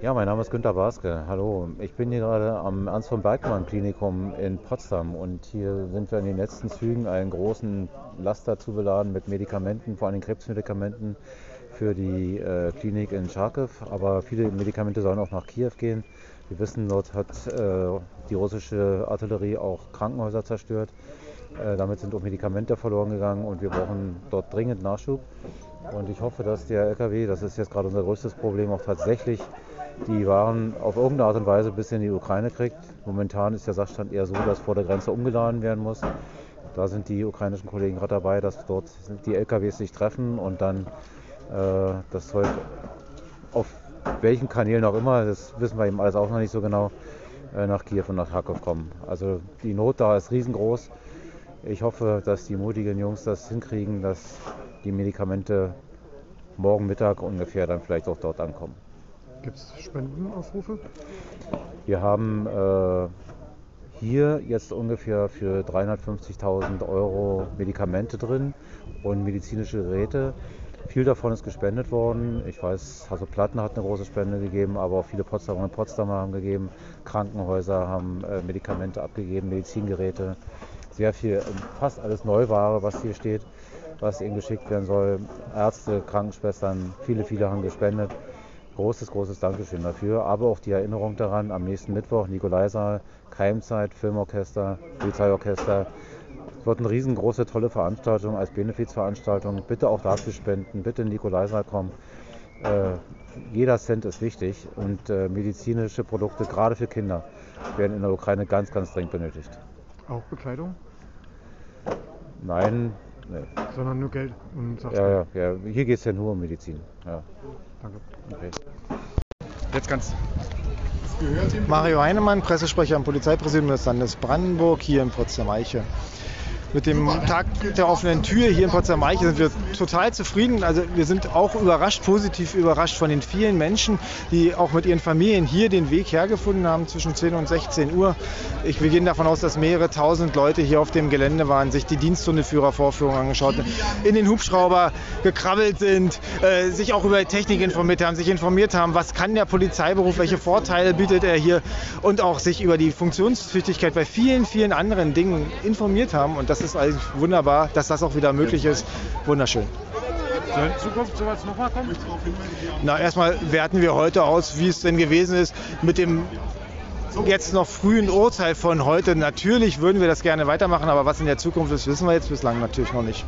Ja, mein Name ist Günter Baske. Hallo. Ich bin hier gerade am Ernst von Bergmann Klinikum in Potsdam und hier sind wir in den letzten Zügen einen großen Laster zu beladen mit Medikamenten, vor allem Krebsmedikamenten für die äh, Klinik in Charkiw. Aber viele Medikamente sollen auch nach Kiew gehen. Wir wissen, dort hat äh, die russische Artillerie auch Krankenhäuser zerstört. Äh, damit sind auch Medikamente verloren gegangen und wir brauchen dort dringend Nachschub. Und ich hoffe, dass der LKW, das ist jetzt gerade unser größtes Problem, auch tatsächlich die Waren auf irgendeine Art und Weise bis in die Ukraine kriegt. Momentan ist der Sachstand eher so, dass vor der Grenze umgeladen werden muss. Da sind die ukrainischen Kollegen gerade dabei, dass dort die LKWs sich treffen und dann äh, das Zeug auf welchen Kanälen auch immer, das wissen wir eben alles auch noch nicht so genau, äh, nach Kiew und nach Kharkov kommen. Also die Not da ist riesengroß. Ich hoffe, dass die mutigen Jungs das hinkriegen, dass die Medikamente morgen Mittag ungefähr dann vielleicht auch dort ankommen. Gibt es Spendenaufrufe? Wir haben äh, hier jetzt ungefähr für 350.000 Euro Medikamente drin und medizinische Geräte. Viel davon ist gespendet worden. Ich weiß, also Platten hat eine große Spende gegeben, aber auch viele Potsdamer und Potsdamer haben gegeben. Krankenhäuser haben äh, Medikamente abgegeben, Medizingeräte. Sehr viel, fast alles Neuware, was hier steht, was ihnen geschickt werden soll. Ärzte, Krankenschwestern, viele, viele haben gespendet großes, großes Dankeschön dafür. Aber auch die Erinnerung daran, am nächsten Mittwoch, Nikolaisaal, Keimzeit, Filmorchester, Polizeiorchester. Es wird eine riesengroße, tolle Veranstaltung als Benefizveranstaltung. Bitte auch dafür spenden, bitte in Nikolaisaal kommen. Äh, jeder Cent ist wichtig und äh, medizinische Produkte, gerade für Kinder, werden in der Ukraine ganz, ganz dringend benötigt. Auch Bekleidung? Nein, nee. Sondern nur Geld und Ja, ja, ja. Hier geht es ja nur um Medizin. Ja. Danke. Okay. Jetzt ganz. Mario Heinemann, Pressesprecher am Polizeipräsidium des Landes Brandenburg hier in Potsdam-Eiche. Mit dem Tag der offenen Tür hier in Potsdam-Eiche sind wir total zufrieden. Also wir sind auch überrascht, positiv überrascht von den vielen Menschen, die auch mit ihren Familien hier den Weg hergefunden haben zwischen 10 und 16 Uhr. Ich, wir gehen davon aus, dass mehrere tausend Leute hier auf dem Gelände waren, sich die Diensthundeführervorführung angeschaut, in den Hubschrauber gekrabbelt sind, äh, sich auch über Technik informiert haben, sich informiert haben, was kann der Polizeiberuf, welche Vorteile bietet er hier und auch sich über die Funktionstüchtigkeit bei vielen, vielen anderen Dingen informiert haben. Und das ist eigentlich wunderbar, dass das auch wieder möglich ist. Wunderschön. Soll in Zukunft sowas nochmal kommen? Na, erstmal werten wir heute aus, wie es denn gewesen ist mit dem jetzt noch frühen Urteil von heute. Natürlich würden wir das gerne weitermachen, aber was in der Zukunft ist, wissen wir jetzt bislang natürlich noch nicht.